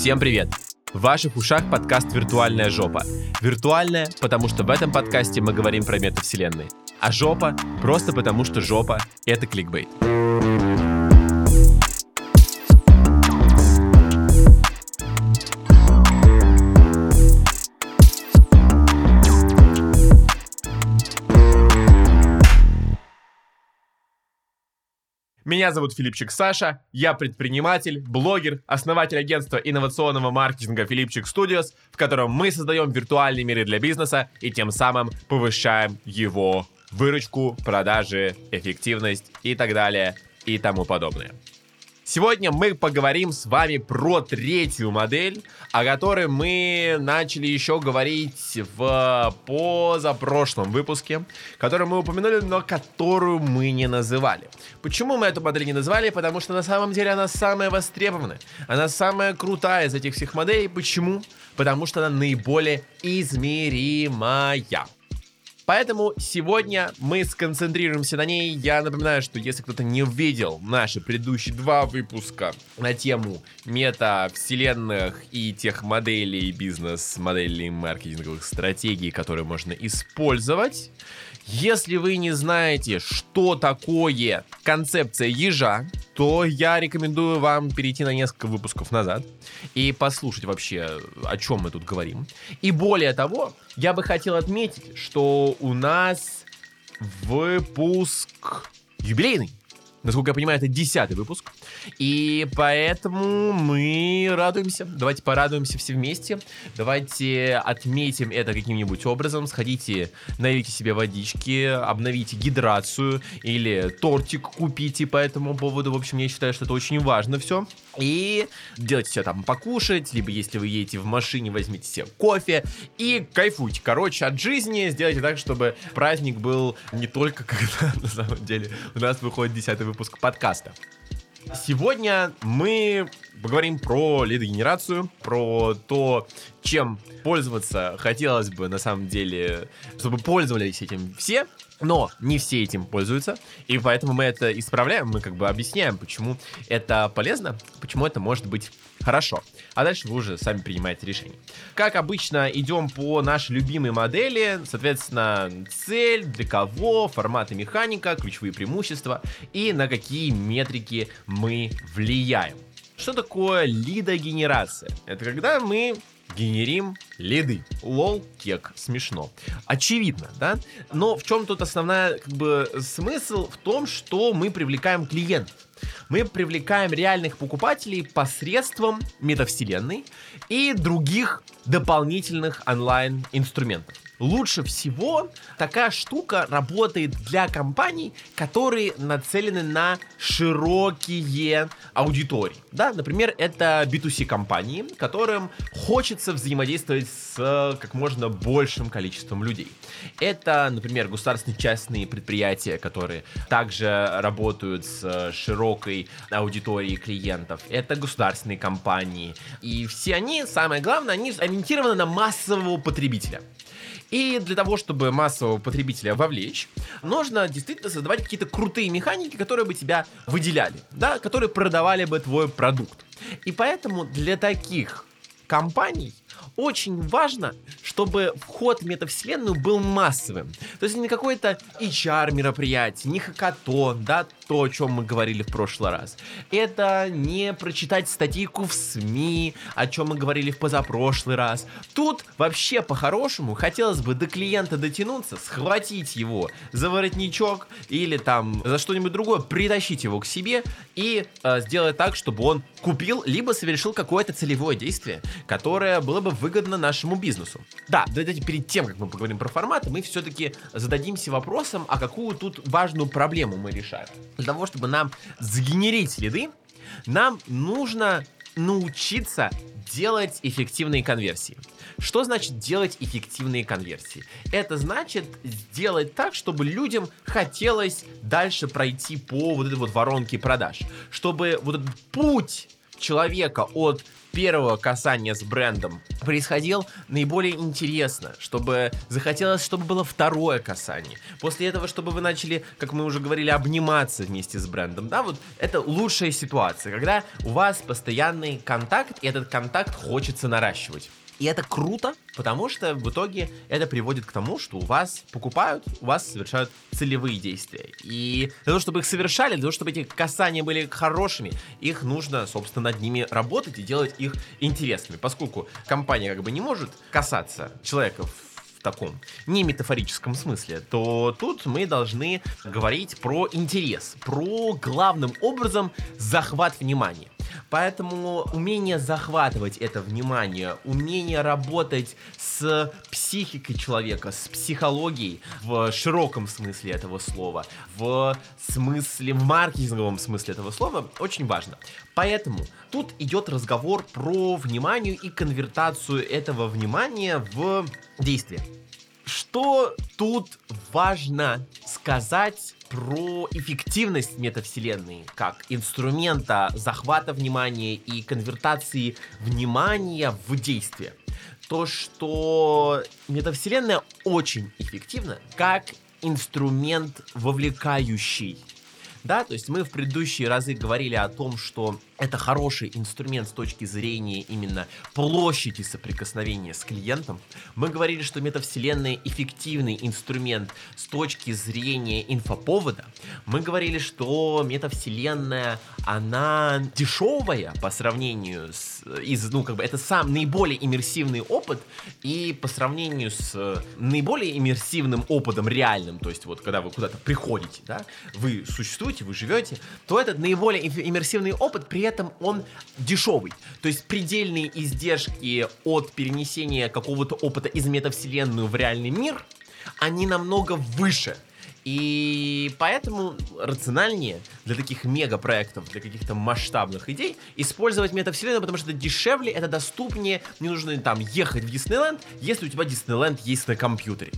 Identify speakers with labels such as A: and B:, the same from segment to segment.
A: Всем привет! В ваших ушах подкаст «Виртуальная жопа». Виртуальная, потому что в этом подкасте мы говорим про метавселенные. А жопа просто потому, что жопа — это кликбейт. Меня зовут Филипчик Саша, я предприниматель, блогер, основатель агентства инновационного маркетинга Филипчик Studios, в котором мы создаем виртуальные миры для бизнеса и тем самым повышаем его выручку, продажи, эффективность и так далее и тому подобное. Сегодня мы поговорим с вами про третью модель, о которой мы начали еще говорить в позапрошлом выпуске, которую мы упомянули, но которую мы не называли. Почему мы эту модель не назвали? Потому что на самом деле она самая востребованная, она самая крутая из этих всех моделей. Почему? Потому что она наиболее измеримая. Поэтому сегодня мы сконцентрируемся на ней. Я напоминаю, что если кто-то не увидел наши предыдущие два выпуска на тему мета-вселенных и тех моделей, бизнес-моделей, маркетинговых стратегий, которые можно использовать, если вы не знаете, что такое концепция ежа, то я рекомендую вам перейти на несколько выпусков назад и послушать вообще, о чем мы тут говорим. И более того, я бы хотел отметить, что у нас выпуск юбилейный. Насколько я понимаю, это десятый выпуск. И поэтому мы радуемся. Давайте порадуемся все вместе. Давайте отметим это каким-нибудь образом. Сходите, налейте себе водички, обновите гидрацию или тортик купите по этому поводу. В общем, я считаю, что это очень важно все. И делайте все там покушать, либо если вы едете в машине, возьмите себе кофе и кайфуйте. Короче, от жизни сделайте так, чтобы праздник был не только когда на самом деле у нас выходит десятый выпуск подкаста. Сегодня мы поговорим про лидогенерацию, про то, чем пользоваться хотелось бы на самом деле, чтобы пользовались этим все, но не все этим пользуются, и поэтому мы это исправляем, мы как бы объясняем, почему это полезно, почему это может быть хорошо. А дальше вы уже сами принимаете решение. Как обычно, идем по нашей любимой модели, соответственно, цель, для кого, форматы механика, ключевые преимущества и на какие метрики мы влияем. Что такое лидогенерация? Это когда мы генерим лиды. Лол, кек, смешно. Очевидно, да? Но в чем тут основная, как бы, смысл? В том, что мы привлекаем клиентов. Мы привлекаем реальных покупателей посредством метавселенной и других дополнительных онлайн-инструментов лучше всего такая штука работает для компаний, которые нацелены на широкие аудитории. Да, например, это B2C компании, которым хочется взаимодействовать с как можно большим количеством людей. Это, например, государственные частные предприятия, которые также работают с широкой аудиторией клиентов. Это государственные компании. И все они, самое главное, они ориентированы на массового потребителя. И для того, чтобы массового потребителя вовлечь, нужно действительно создавать какие-то крутые механики, которые бы тебя выделяли, да, которые продавали бы твой продукт. И поэтому для таких компаний очень важно, чтобы вход в метавселенную был массовым. То есть не какое-то HR мероприятие, не хакатон, да, то, о чем мы говорили в прошлый раз. Это не прочитать статейку в СМИ, о чем мы говорили в позапрошлый раз. Тут вообще по-хорошему хотелось бы до клиента дотянуться, схватить его за воротничок или там за что-нибудь другое, притащить его к себе и э, сделать так, чтобы он купил, либо совершил какое-то целевое действие, которое было бы выгодно нашему бизнесу. Да, давайте перед тем, как мы поговорим про форматы, мы все-таки зададимся вопросом, а какую тут важную проблему мы решаем. Для того, чтобы нам сгенерить следы, нам нужно научиться делать эффективные конверсии. Что значит делать эффективные конверсии? Это значит сделать так, чтобы людям хотелось дальше пройти по вот этой вот воронке продаж. Чтобы вот этот путь человека от первого касания с брендом происходил наиболее интересно, чтобы захотелось, чтобы было второе касание. После этого, чтобы вы начали, как мы уже говорили, обниматься вместе с брендом. Да, вот это лучшая ситуация, когда у вас постоянный контакт, и этот контакт хочется наращивать. И это круто, потому что в итоге это приводит к тому, что у вас покупают, у вас совершают целевые действия. И для того, чтобы их совершали, для того, чтобы эти касания были хорошими, их нужно, собственно, над ними работать и делать их интересными. Поскольку компания как бы не может касаться человека в таком не метафорическом смысле, то тут мы должны говорить про интерес, про главным образом захват внимания. Поэтому умение захватывать это внимание, умение работать с психикой человека, с психологией в широком смысле этого слова, в смысле, в маркетинговом смысле этого слова очень важно. Поэтому тут идет разговор про внимание и конвертацию этого внимания в действие. Что тут важно сказать про эффективность метавселенной как инструмента захвата внимания и конвертации внимания в действие. То, что метавселенная очень эффективна как инструмент вовлекающий. Да, то есть мы в предыдущие разы говорили о том, что это хороший инструмент с точки зрения именно площади соприкосновения с клиентом. Мы говорили, что метавселенная эффективный инструмент с точки зрения инфоповода. Мы говорили, что метавселенная, она дешевая по сравнению с... Из, ну, как бы это сам наиболее иммерсивный опыт, и по сравнению с наиболее иммерсивным опытом реальным, то есть вот когда вы куда-то приходите, да, вы существуете, вы живете, то этот наиболее иммерсивный опыт при этом он дешевый. То есть предельные издержки от перенесения какого-то опыта из метавселенную в реальный мир, они намного выше. И поэтому рациональнее для таких мегапроектов, для каких-то масштабных идей использовать метавселенную, потому что это дешевле, это доступнее, не нужно там ехать в Диснейленд, если у тебя Диснейленд есть на компьютере.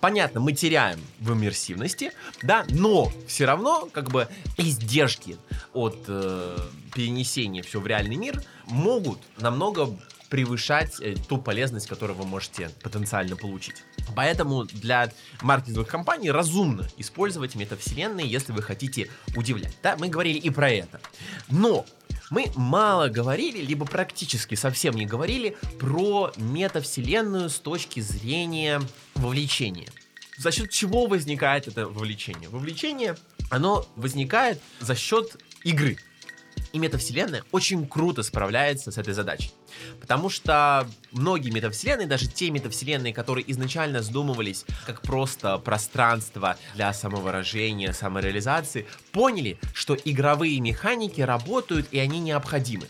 A: Понятно, мы теряем в иммерсивности, да, но все равно как бы издержки от э, перенесения все в реальный мир могут намного превышать э, ту полезность, которую вы можете потенциально получить. Поэтому для маркетинговых компаний разумно использовать метавселенные, если вы хотите удивлять. Да, мы говорили и про это. Но мы мало говорили, либо практически совсем не говорили про метавселенную с точки зрения вовлечения. За счет чего возникает это вовлечение? Вовлечение, оно возникает за счет игры. И метавселенная очень круто справляется с этой задачей. Потому что многие метавселенные, даже те метавселенные, которые изначально задумывались как просто пространство для самовыражения, самореализации, поняли, что игровые механики работают и они необходимы.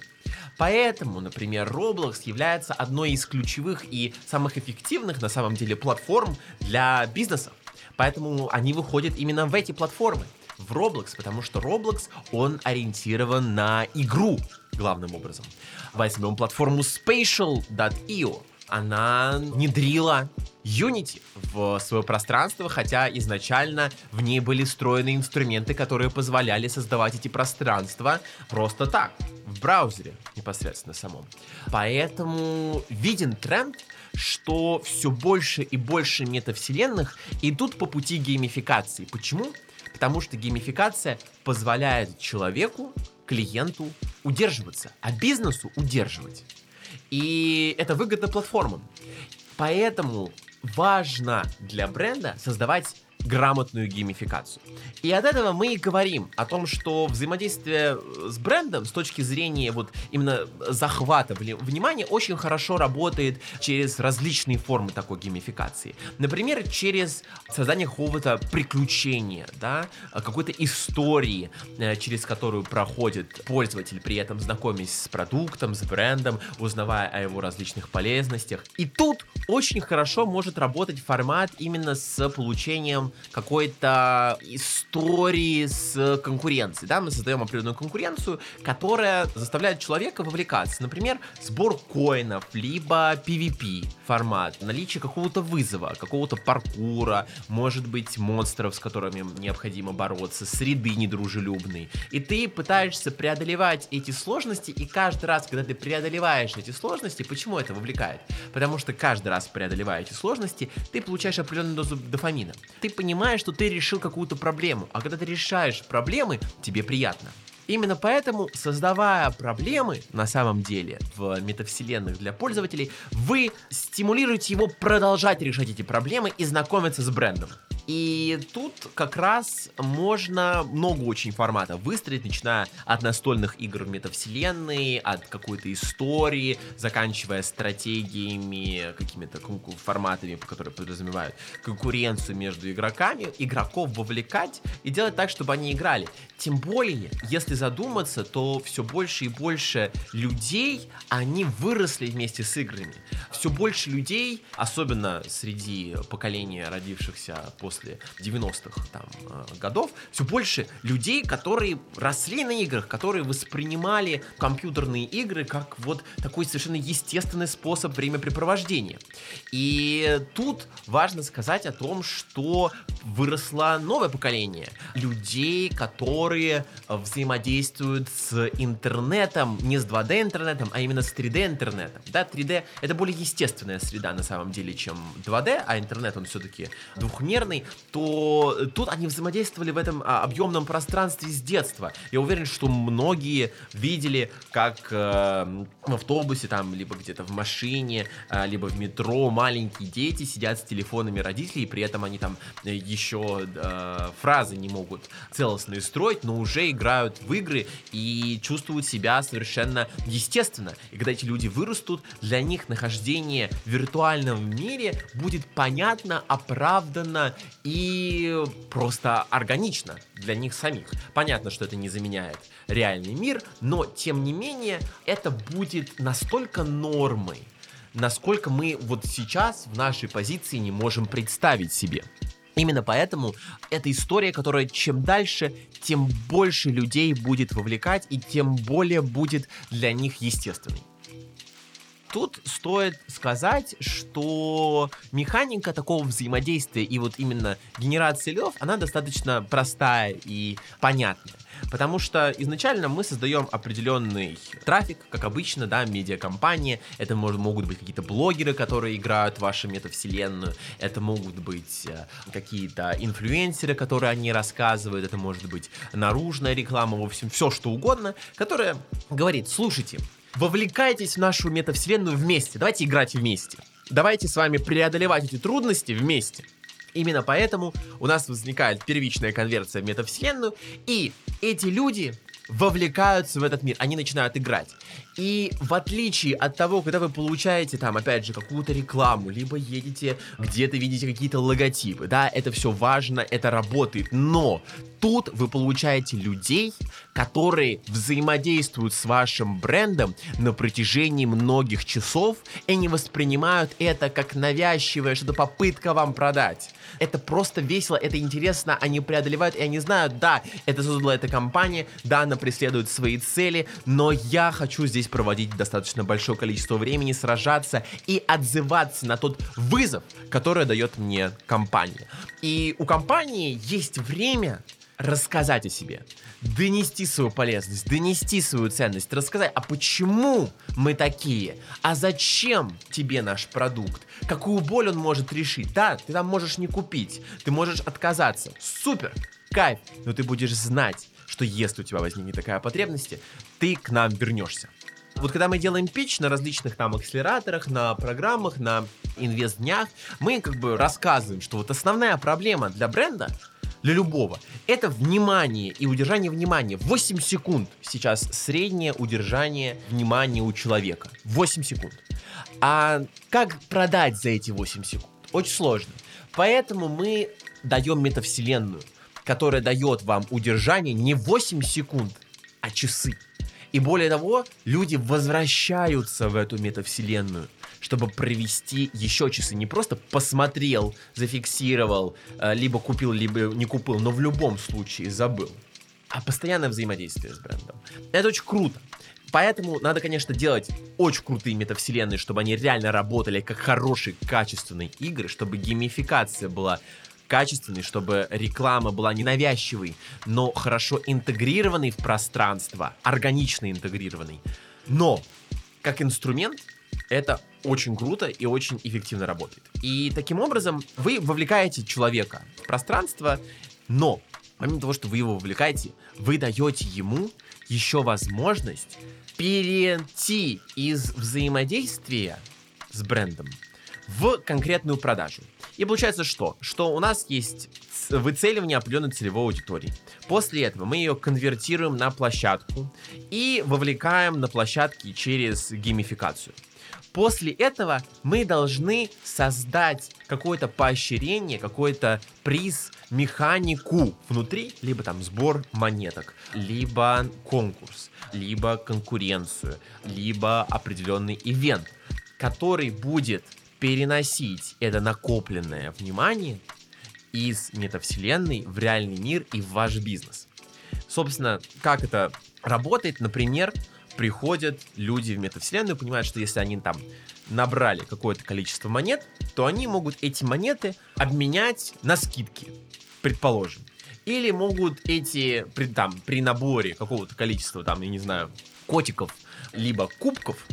A: Поэтому, например, Roblox является одной из ключевых и самых эффективных на самом деле платформ для бизнеса. Поэтому они выходят именно в эти платформы в Roblox, потому что Roblox, он ориентирован на игру главным образом. Возьмем платформу Spatial.io. Она внедрила Unity в свое пространство, хотя изначально в ней были встроены инструменты, которые позволяли создавать эти пространства просто так, в браузере непосредственно самом. Поэтому виден тренд, что все больше и больше метавселенных идут по пути геймификации. Почему? Потому что геймификация позволяет человеку, клиенту удерживаться, а бизнесу удерживать. И это выгодно платформам. Поэтому важно для бренда создавать грамотную геймификацию. И от этого мы и говорим о том, что взаимодействие э, с брендом с точки зрения вот именно захвата внимания очень хорошо работает через различные формы такой геймификации. Например, через создание какого-то приключения, да, какой-то истории, э, через которую проходит пользователь, при этом знакомясь с продуктом, с брендом, узнавая о его различных полезностях. И тут очень хорошо может работать формат именно с получением какой-то истории с конкуренцией. Да, мы создаем определенную конкуренцию, которая заставляет человека вовлекаться. Например, сбор коинов, либо PvP формат, наличие какого-то вызова, какого-то паркура, может быть, монстров, с которыми необходимо бороться, среды недружелюбной. И ты пытаешься преодолевать эти сложности, и каждый раз, когда ты преодолеваешь эти сложности, почему это вовлекает? Потому что каждый раз преодолевая эти сложности, ты получаешь определенную дозу дофамина. Ты понимаешь, что ты решил какую-то проблему, а когда ты решаешь проблемы, тебе приятно. Именно поэтому, создавая проблемы на самом деле в метавселенных для пользователей, вы стимулируете его продолжать решать эти проблемы и знакомиться с брендом. И тут как раз можно много очень форматов выстроить, начиная от настольных игр в метавселенной, от какой-то истории, заканчивая стратегиями, какими-то форматами, которые подразумевают конкуренцию между игроками, игроков вовлекать и делать так, чтобы они играли. Тем более, если задуматься, то все больше и больше людей, они выросли вместе с играми. Все больше людей, особенно среди поколения родившихся после 90-х там, э, годов, все больше людей, которые росли на играх, которые воспринимали компьютерные игры как вот такой совершенно естественный способ времяпрепровождения. И тут важно сказать о том, что выросло новое поколение людей, которые взаимодействуют с интернетом, не с 2D интернетом, а именно с 3D интернетом. Да, 3D это более естественная среда на самом деле, чем 2D, а интернет он все-таки двухмерный, то тут они взаимодействовали в этом а, объемном пространстве с детства. Я уверен, что многие видели, как э, в автобусе там, либо где-то в машине, э, либо в метро маленькие дети сидят с телефонами родителей, и при этом они там э, еще э, фразы не могут целостные строить, но уже играют в игры и чувствуют себя совершенно естественно. И когда эти люди вырастут, для них нахождение в виртуальном мире будет понятно, оправданно и просто органично для них самих. Понятно, что это не заменяет реальный мир, но тем не менее это будет настолько нормой, насколько мы вот сейчас в нашей позиции не можем представить себе. Именно поэтому эта история, которая чем дальше, тем больше людей будет вовлекать и тем более будет для них естественной. Тут стоит сказать, что механика такого взаимодействия и вот именно генерации льдов, она достаточно простая и понятная. Потому что изначально мы создаем определенный трафик, как обычно, да, медиакомпания. Это может, могут быть какие-то блогеры, которые играют в вашу метавселенную. Это могут быть э, какие-то инфлюенсеры, которые они рассказывают. Это может быть наружная реклама, в общем, все что угодно, которая говорит, слушайте, вовлекайтесь в нашу метавселенную вместе. Давайте играть вместе. Давайте с вами преодолевать эти трудности вместе. Именно поэтому у нас возникает первичная конверсия в метавселенную, и эти люди вовлекаются в этот мир, они начинают играть. И в отличие от того, когда вы получаете там, опять же, какую-то рекламу, либо едете где-то, видите какие-то логотипы, да, это все важно, это работает, но тут вы получаете людей, которые взаимодействуют с вашим брендом на протяжении многих часов и не воспринимают это как навязчивое, что-то попытка вам продать. Это просто весело, это интересно, они преодолевают, и они знают, да, это создала эта компания, да, она преследует свои цели, но я хочу здесь проводить достаточно большое количество времени, сражаться и отзываться на тот вызов, который дает мне компания. И у компании есть время рассказать о себе, донести свою полезность, донести свою ценность, рассказать, а почему мы такие, а зачем тебе наш продукт, какую боль он может решить. Да, ты там можешь не купить, ты можешь отказаться, супер, кайф, но ты будешь знать, что если у тебя возникнет такая потребность, ты к нам вернешься. Вот когда мы делаем пич на различных там акселераторах, на программах, на инвест-днях, мы как бы рассказываем, что вот основная проблема для бренда для любого. Это внимание и удержание внимания. 8 секунд сейчас среднее удержание внимания у человека. 8 секунд. А как продать за эти 8 секунд? Очень сложно. Поэтому мы даем метавселенную, которая дает вам удержание не 8 секунд, а часы. И более того, люди возвращаются в эту метавселенную, чтобы провести еще часы. Не просто посмотрел, зафиксировал, э, либо купил, либо не купил, но в любом случае забыл. А постоянное взаимодействие с брендом. Это очень круто. Поэтому надо, конечно, делать очень крутые метавселенные, чтобы они реально работали как хорошие, качественные игры, чтобы геймификация была качественный, чтобы реклама была не навязчивой, но хорошо интегрированной в пространство, органично интегрированной. Но как инструмент это очень круто и очень эффективно работает. И таким образом вы вовлекаете человека в пространство, но помимо того, что вы его вовлекаете, вы даете ему еще возможность перейти из взаимодействия с брендом в конкретную продажу. И получается что? Что у нас есть выцеливание определенной целевой аудитории. После этого мы ее конвертируем на площадку и вовлекаем на площадки через геймификацию. После этого мы должны создать какое-то поощрение, какой-то приз, механику внутри, либо там сбор монеток, либо конкурс, либо конкуренцию, либо определенный ивент, который будет переносить это накопленное внимание из метавселенной в реальный мир и в ваш бизнес. Собственно, как это работает, например, приходят люди в метавселенную, понимают, что если они там набрали какое-то количество монет, то они могут эти монеты обменять на скидки, предположим. Или могут эти, при, там, при наборе какого-то количества, там, я не знаю, котиков, либо кубков,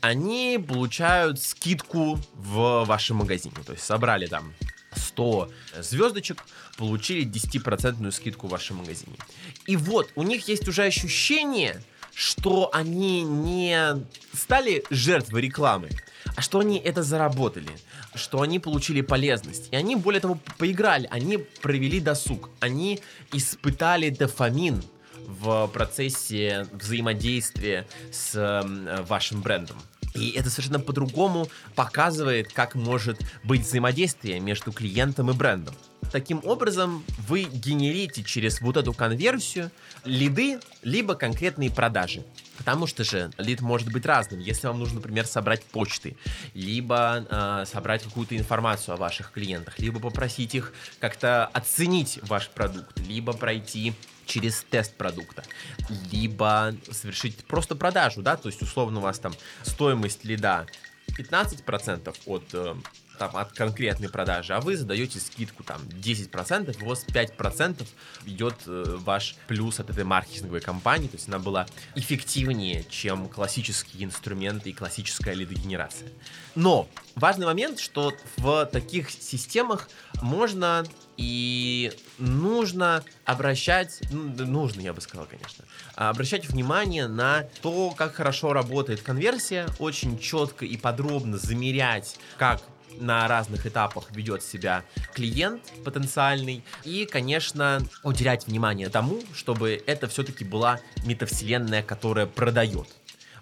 A: они получают скидку в вашем магазине. То есть собрали там 100 звездочек, получили 10% скидку в вашем магазине. И вот, у них есть уже ощущение, что они не стали жертвой рекламы, а что они это заработали, что они получили полезность. И они, более того, поиграли, они провели досуг, они испытали дофамин, в процессе взаимодействия с э, вашим брендом. И это совершенно по-другому показывает, как может быть взаимодействие между клиентом и брендом. Таким образом, вы генерите через вот эту конверсию лиды, либо конкретные продажи. Потому что же лид может быть разным. Если вам нужно, например, собрать почты, либо э, собрать какую-то информацию о ваших клиентах, либо попросить их как-то оценить ваш продукт, либо пройти через тест продукта, либо совершить просто продажу, да, то есть условно у вас там стоимость лида 15% от э, там, от конкретной продажи, а вы задаете скидку там 10%, у вас 5% идет э, ваш плюс от этой маркетинговой кампании, то есть она была эффективнее, чем классические инструменты и классическая лидогенерация. Но важный момент, что в таких системах можно и нужно обращать, ну, нужно, я бы сказал, конечно, обращать внимание на то, как хорошо работает конверсия, очень четко и подробно замерять, как на разных этапах ведет себя клиент потенциальный. И, конечно, уделять внимание тому, чтобы это все-таки была метавселенная, которая продает.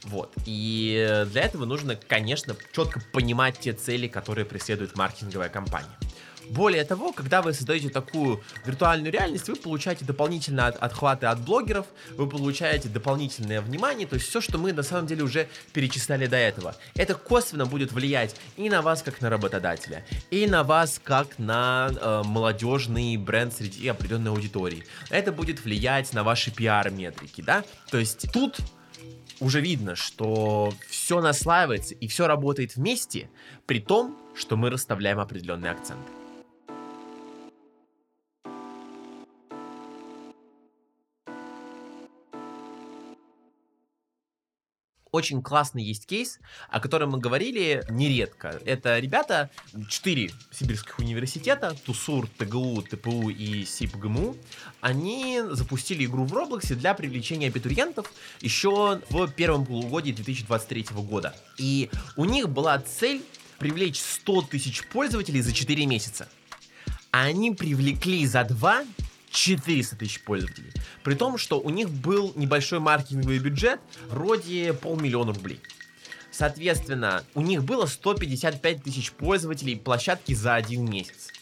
A: Вот. И для этого нужно, конечно, четко понимать те цели, которые преследует маркетинговая компания. Более того, когда вы создаете такую виртуальную реальность, вы получаете дополнительные от, отхваты от блогеров, вы получаете дополнительное внимание, то есть все, что мы на самом деле уже перечисляли до этого. Это косвенно будет влиять и на вас, как на работодателя, и на вас, как на э, молодежный бренд среди определенной аудитории. Это будет влиять на ваши пиар-метрики, да? То есть тут уже видно, что все наслаивается и все работает вместе, при том, что мы расставляем определенные акценты. Очень классный есть кейс, о котором мы говорили нередко. Это ребята, четыре сибирских университета, ТУСУР, ТГУ, ТПУ и СИПГМУ, они запустили игру в Роблоксе для привлечения абитуриентов еще в первом полугодии 2023 года. И у них была цель привлечь 100 тысяч пользователей за 4 месяца. Они привлекли за 2 400 тысяч пользователей. При том, что у них был небольшой маркетинговый бюджет вроде полмиллиона рублей. Соответственно, у них было 155 тысяч пользователей площадки за один месяц.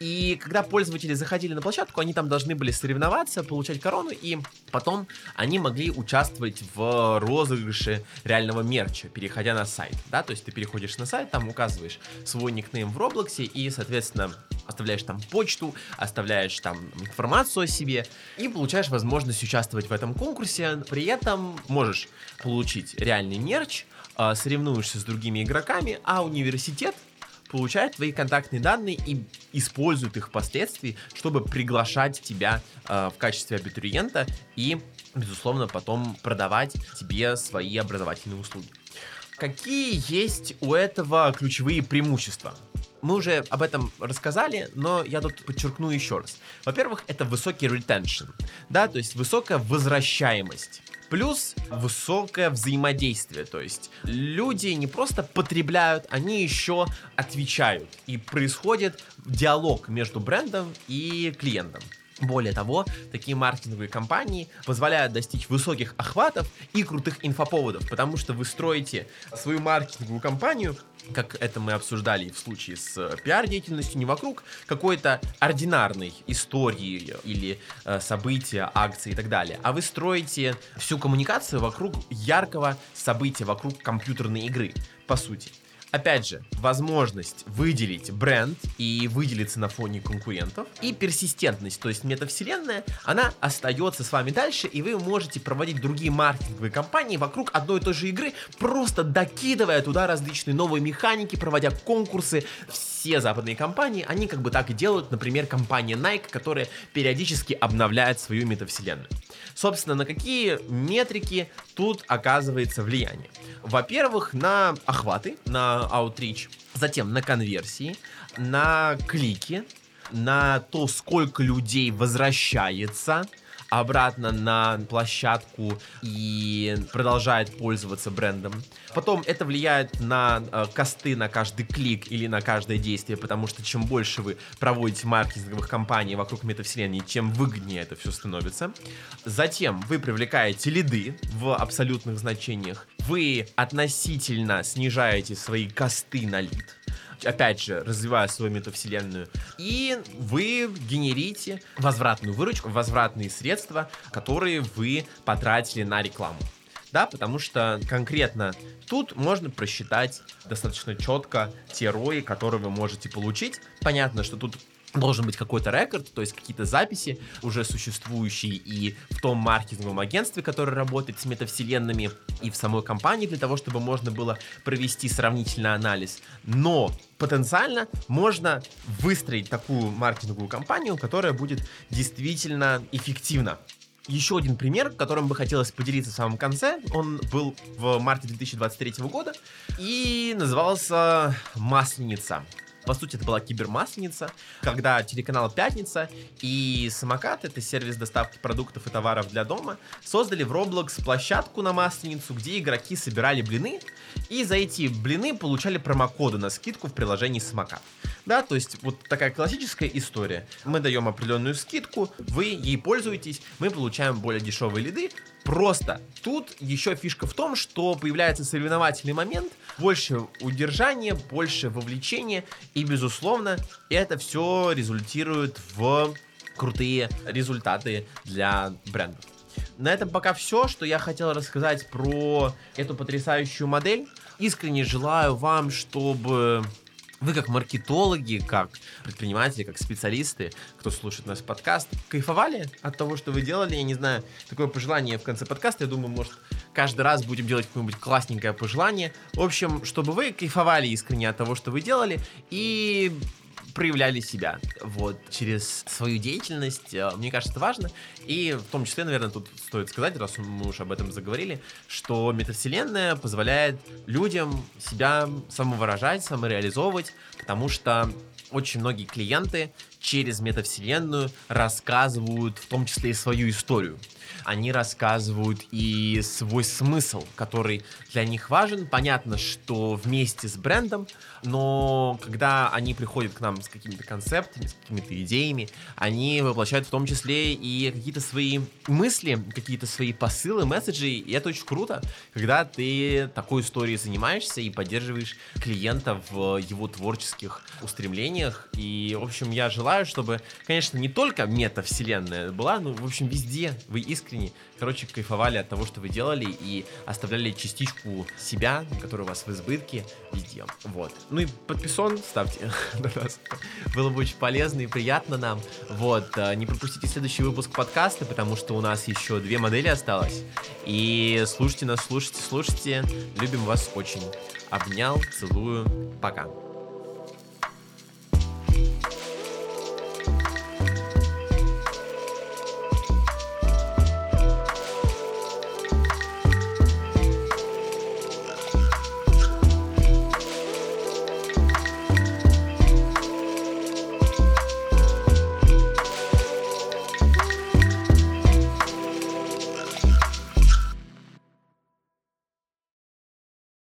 A: И когда пользователи заходили на площадку, они там должны были соревноваться, получать корону, и потом они могли участвовать в розыгрыше реального мерча, переходя на сайт. Да, то есть ты переходишь на сайт, там указываешь свой никнейм в Роблоксе и, соответственно, оставляешь там почту, оставляешь там информацию о себе и получаешь возможность участвовать в этом конкурсе. При этом можешь получить реальный мерч, а, соревнуешься с другими игроками, а университет получает твои контактные данные и использует их впоследствии, чтобы приглашать тебя э, в качестве абитуриента и, безусловно, потом продавать тебе свои образовательные услуги. Какие есть у этого ключевые преимущества? Мы уже об этом рассказали, но я тут подчеркну еще раз. Во-первых, это высокий retention, да, то есть высокая возвращаемость. Плюс высокое взаимодействие, то есть люди не просто потребляют, они еще отвечают. И происходит диалог между брендом и клиентом. Более того, такие маркетинговые компании позволяют достичь высоких охватов и крутых инфоповодов, потому что вы строите свою маркетинговую компанию как это мы обсуждали в случае с э, пиар-деятельностью, не вокруг какой-то ординарной истории или э, события, акции и так далее, а вы строите всю коммуникацию вокруг яркого события, вокруг компьютерной игры, по сути. Опять же, возможность выделить бренд и выделиться на фоне конкурентов. И персистентность, то есть метавселенная, она остается с вами дальше, и вы можете проводить другие маркетинговые кампании вокруг одной и той же игры, просто докидывая туда различные новые механики, проводя конкурсы. Все западные компании, они как бы так и делают. Например, компания Nike, которая периодически обновляет свою метавселенную. Собственно, на какие метрики тут оказывается влияние? Во-первых, на охваты, на Outreach, затем на конверсии, на клики, на то, сколько людей возвращается обратно на площадку и продолжает пользоваться брендом. Потом это влияет на э, косты на каждый клик или на каждое действие, потому что чем больше вы проводите маркетинговых кампаний вокруг метавселенной, тем выгоднее это все становится. Затем вы привлекаете лиды в абсолютных значениях. Вы относительно снижаете свои косты на лид опять же, развивая свою метавселенную. И вы генерите возвратную выручку, возвратные средства, которые вы потратили на рекламу. Да, потому что конкретно тут можно просчитать достаточно четко те рои, которые вы можете получить. Понятно, что тут должен быть какой-то рекорд, то есть какие-то записи уже существующие и в том маркетинговом агентстве, которое работает с метавселенными, и в самой компании для того, чтобы можно было провести сравнительный анализ. Но потенциально можно выстроить такую маркетинговую кампанию, которая будет действительно эффективна. Еще один пример, которым бы хотелось поделиться в самом конце, он был в марте 2023 года и назывался «Масленица». По сути, это была кибермасленица, когда телеканал «Пятница» и «Самокат» — это сервис доставки продуктов и товаров для дома, создали в Roblox площадку на Масленицу, где игроки собирали блины, и за эти блины получали промокоды на скидку в приложении «Самокат». Да, то есть вот такая классическая история. Мы даем определенную скидку, вы ей пользуетесь, мы получаем более дешевые лиды, Просто тут еще фишка в том, что появляется соревновательный момент, больше удержания, больше вовлечения, и, безусловно, это все результирует в крутые результаты для брендов. На этом пока все, что я хотел рассказать про эту потрясающую модель. Искренне желаю вам, чтобы вы как маркетологи, как предприниматели, как специалисты, кто слушает наш подкаст, кайфовали от того, что вы делали? Я не знаю, такое пожелание в конце подкаста, я думаю, может, каждый раз будем делать какое-нибудь классненькое пожелание. В общем, чтобы вы кайфовали искренне от того, что вы делали, и проявляли себя вот через свою деятельность. Э, мне кажется, это важно. И в том числе, наверное, тут стоит сказать, раз мы уж об этом заговорили, что метавселенная позволяет людям себя самовыражать, самореализовывать, потому что очень многие клиенты через метавселенную рассказывают в том числе и свою историю. они рассказывают и свой смысл, который для них важен. Понятно, что вместе с брендом, но когда они приходят к нам с какими-то концептами, с какими-то идеями, они воплощают в том числе и какие-то свои мысли, какие-то свои посылы, месседжи, и это очень круто, когда ты такой историей занимаешься и поддерживаешь клиента в его творческих устремлениях. И, в общем, я желаю, чтобы, конечно, не только метавселенная была, но, в общем, везде вы искренне, короче, кайфовали от того, что вы делали и оставляли частичку себя, которая у вас в избытке, везде. Вот. Ну и подписон ставьте на нас. Было бы очень полезно и приятно нам. Вот. Э, не пропустите следующий выпуск подкаста, потому что у нас еще две модели осталось. И слушайте нас, слушайте, слушайте. Любим вас очень. Обнял, целую. Пока.